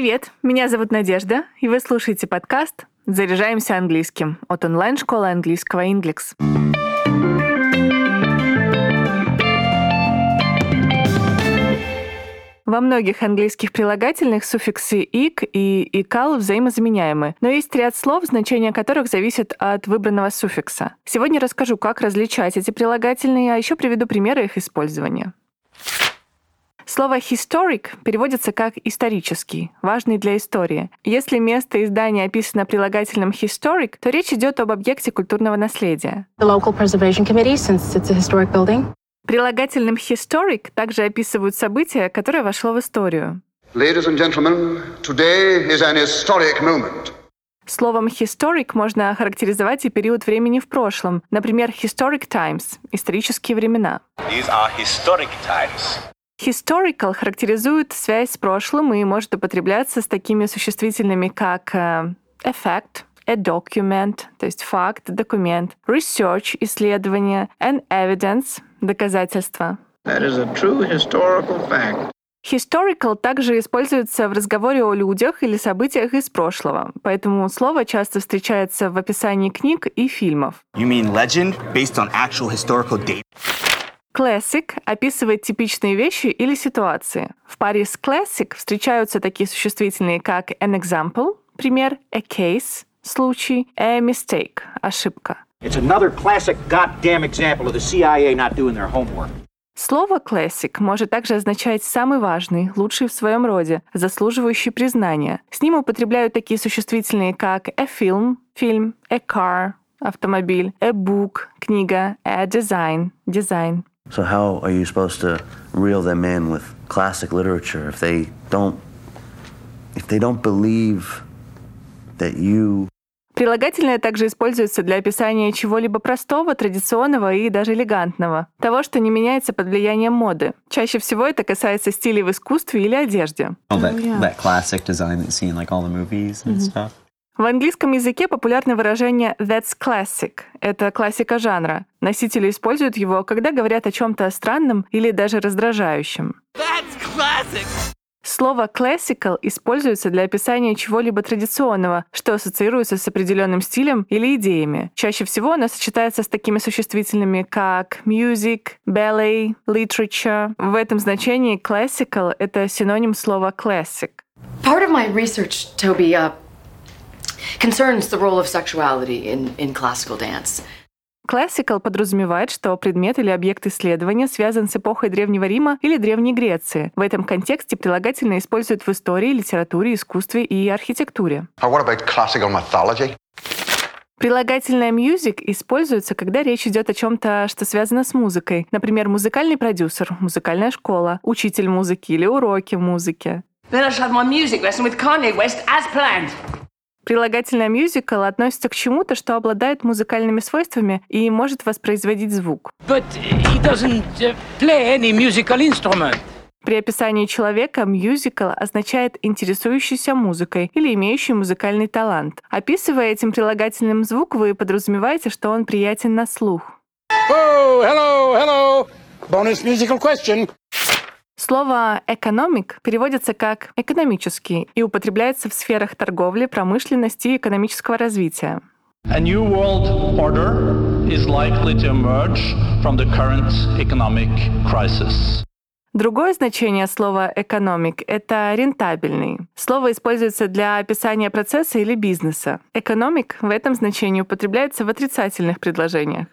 Привет, меня зовут Надежда, и вы слушаете подкаст «Заряжаемся английским» от онлайн-школы английского Inglix. Во многих английских прилагательных суффиксы «ик» и «икал» взаимозаменяемы, но есть ряд слов, значение которых зависит от выбранного суффикса. Сегодня расскажу, как различать эти прилагательные, а еще приведу примеры их использования. Слово «historic» переводится как «исторический», важный для истории. Если место издания описано прилагательным «historic», то речь идет об объекте культурного наследия. The local preservation committee, since it's a historic building. Прилагательным historic также описывают событие, которое вошло в историю. Ladies and gentlemen, today is an historic moment. Словом historic можно охарактеризовать и период времени в прошлом, например, historic times — исторические времена. These are historic times. Historical характеризует связь с прошлым и может употребляться с такими существительными, как э, effect, a document, то есть факт, документ, research, исследование, and evidence, доказательство. That is a true historical fact. Historical также используется в разговоре о людях или событиях из прошлого, поэтому слово часто встречается в описании книг и фильмов. You mean legend based on actual historical data? Classic описывает типичные вещи или ситуации. В паре с classic встречаются такие существительные, как an example, пример, a case, случай, a mistake, ошибка. It's another classic goddamn example of the CIA not doing their homework. Слово classic может также означать самый важный, лучший в своем роде, заслуживающий признания. С ним употребляют такие существительные, как a film, фильм, a car, автомобиль, a book, книга, a design, дизайн. So how are you supposed to reel them in with classic literature if they don't if they don't believe that you Прилагательное также используется для описания чего-либо простого, традиционного и даже элегантного. Того, что не меняется под влиянием моды. Чаще всего это касается стилей в искусстве или одежде. All that, that classic design that you see in like all the movies and stuff. В английском языке популярно выражение «that's classic» — это классика жанра. Носители используют его, когда говорят о чем-то странном или даже раздражающем. Слово classical используется для описания чего-либо традиционного, что ассоциируется с определенным стилем или идеями. Чаще всего оно сочетается с такими существительными, как music, ballet, literature. В этом значении classical — это синоним слова classic. Part of my research, Toby, uh, concerns the role of sexuality in, in classical dance. Classical подразумевает, что предмет или объект исследования связан с эпохой Древнего Рима или Древней Греции. В этом контексте прилагательное используют в истории, литературе, искусстве и архитектуре. Or what about classical mythology? Прилагательное music используется, когда речь идет о чем-то, что связано с музыкой. Например, музыкальный продюсер, музыкальная школа, учитель музыки или уроки музыки. Then I shall have my music lesson with Kanye West as planned. Прилагательное musical относится к чему-то, что обладает музыкальными свойствами и может воспроизводить звук. But he doesn't uh, play any musical instrument. При описании человека musical означает интересующийся музыкой или имеющий музыкальный талант. Описывая этим прилагательным звук, вы подразумеваете, что он приятен на слух. Oh, hello, hello. Bonus musical question. Слово «economic» переводится как «экономический» и употребляется в сферах торговли, промышленности и экономического развития. A new world order is likely to emerge from the current economic crisis. Другое значение слова «economic» — это «рентабельный». Слово используется для описания процесса или бизнеса. «Economic» в этом значении употребляется в отрицательных предложениях.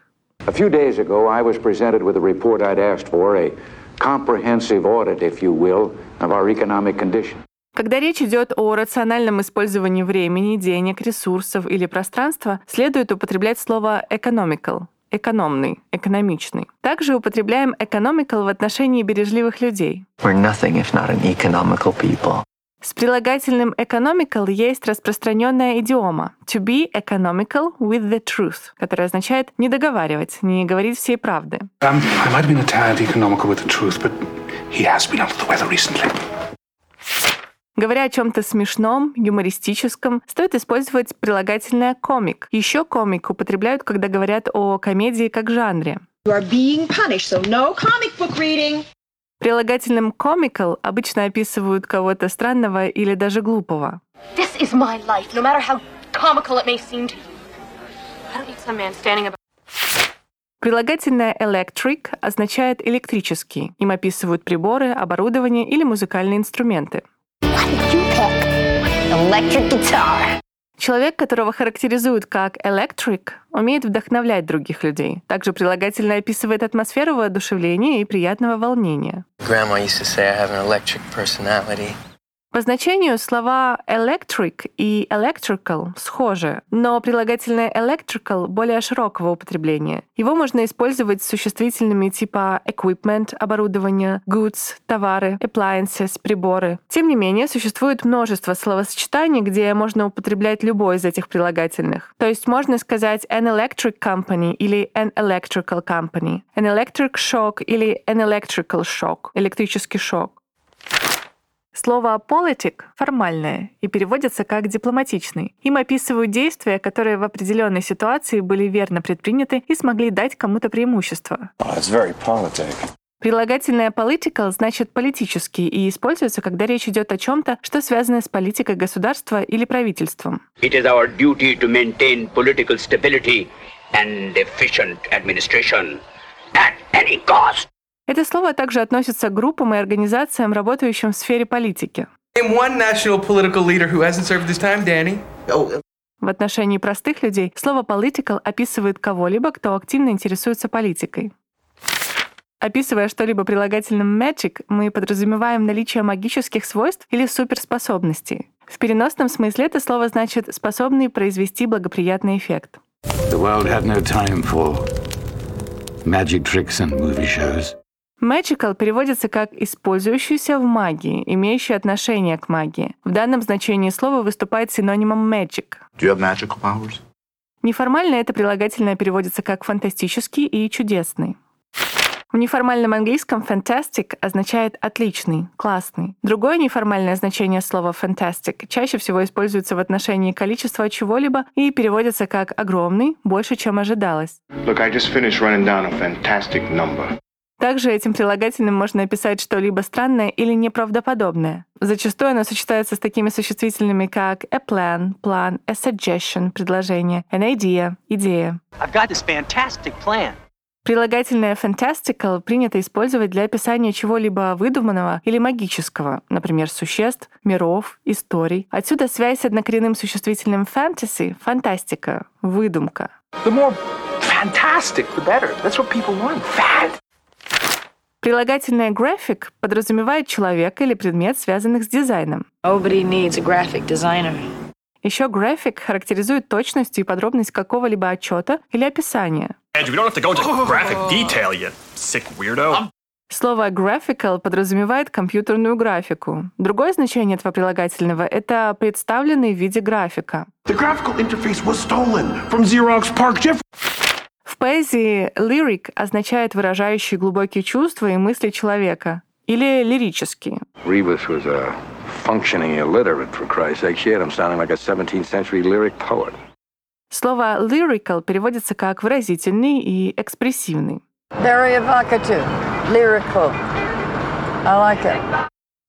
A few days ago, I was presented with a report I'd asked for, a comprehensive audit, if you will, of our economic condition. Когда речь идет о рациональном использовании времени, денег, ресурсов или пространства, следует употреблять слово economical — экономный, экономичный. Также употребляем economical в отношении бережливых людей. We're nothing if not an economical people. С прилагательным economical есть распространенная идиома to be economical with the truth, которая означает не договаривать, не говорить всей правды. Um, I might have been a tad economical with the truth, but he has been under the weather recently. Говоря о чем-то смешном, юмористическом, стоит использовать прилагательное комик. Еще комик употребляют, когда говорят о комедии как жанре. You are being punished, so no comic book reading. Прилагательным comical обычно описывают кого-то странного или даже глупого. This is my life, no matter how comical it may seem to you. I don't need some man standing about. Прилагательное electric означает электрический. Им описывают приборы, оборудование или музыкальные инструменты. Electric guitar. Человек, которого характеризуют как electric, умеет вдохновлять других людей. Также прилагательное описывает атмосферу воодушевления и приятного волнения. По значению слова electric и electrical схожи, но прилагательное electrical более широкого употребления. Его можно использовать с существительными типа equipment, оборудование, goods, товары, appliances, приборы. Тем не менее, существует множество словосочетаний, где можно употреблять любой из этих прилагательных. То есть можно сказать an electric company или an electrical company, an electric shock или an electrical shock, электрический шок. Слово «politic» формальное и переводится как «дипломатичный». Им описывают действия, которые в определенной ситуации были верно предприняты и смогли дать кому-то преимущество. Прилагательное political значит политический и используется, когда речь идет о чем-то, что связано с политикой государства или правительством. It is our duty to maintain political stability and efficient administration at any cost. Это слово также относится к группам и организациям, работающим в сфере политики. Time, Danny. В отношении простых людей слово political описывает кого-либо, кто активно интересуется политикой. Описывая что-либо прилагательным magic, мы подразумеваем наличие магических свойств или суперспособностей. В переносном смысле это слово значит «способный произвести благоприятный эффект». The world had no time for magic tricks and movie shows. Magical переводится как «использующийся в магии», имеющий отношение к магии. В данном значении слова выступает синонимом magic. Do you have magical powers? Неформально это прилагательное переводится как «фантастический» и «чудесный». В неформальном английском fantastic означает «отличный», «классный». Другое неформальное значение слова fantastic чаще всего используется в отношении количества чего-либо и переводится как «огромный», «больше, чем ожидалось». Look, I just finished running down a fantastic number. Также этим прилагательным можно описать что-либо странное или неправдоподобное. Зачастую оно сочетается с такими существительными, как a plan, план, a suggestion, предложение, an idea, идея. I've got this fantastic plan. Прилагательное fantastical принято использовать для описания чего-либо выдуманного или магического, например, существ, миров, историй. Отсюда связь с однокоренным существительным fantasy — фантастика, выдумка. The more fantastic, the better. That's what people want. Fat. Прилагательное graphic подразумевает человека или предмет, связанных с дизайном. Nobody needs a graphic designer. Еще graphic характеризует точность и подробность какого-либо отчета или описания. Andrew, we don't have to go into graphic detail, you sick weirdo. Слово graphical подразумевает компьютерную графику. Другое значение этого прилагательного — это представленный в виде графика. The graphical interface was stolen from Xerox Park Jeff. В поэзии lyric означает выражающий глубокие чувства и мысли человека, или лирические. Rebus was a functioning illiterate, for Christ's sake. She had him sounding like a 17th century lyric poet. Слово lyrical переводится как выразительный и экспрессивный. Very evocative, lyrical. I like it.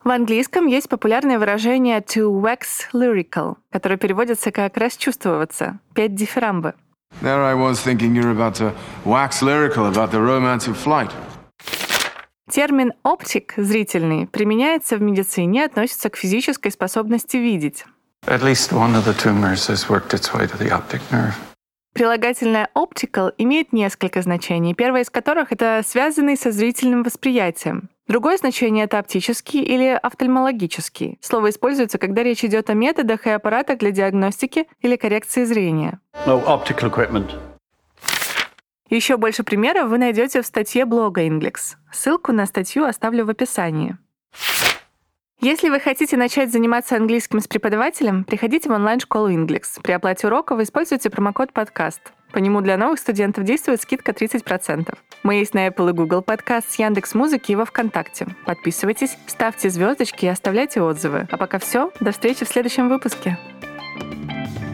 В английском есть популярное выражение to wax lyrical, которое переводится как расчувствоваться, петь дифирамбы. There I was thinking you're about to wax lyrical about the romance of flight. Термин «оптик» — зрительный применяется в медицине и относится к физической способности видеть. At least one of the tumors has worked its way to the optic nerve. Прилагательное optical имеет несколько значений, первое из которых — это связанный со зрительным восприятием. Другое значение — это оптический или офтальмологический. Слово используется, когда речь идет о методах и аппаратах для диагностики или коррекции зрения. No optical equipment. Еще больше примеров вы найдете в статье блога Inglix. Ссылку на статью оставлю в описании. Если вы хотите начать заниматься английским с преподавателем, приходите в онлайн-школу Inglix. При оплате уроков используйте промокод «Подкаст». По нему для новых студентов действует скидка 30%. Мы есть на Apple и Google Подкаст, с Яндекс Музыки и во Вконтакте. Подписывайтесь, ставьте звездочки и оставляйте отзывы. А пока все. До встречи в следующем выпуске. thank you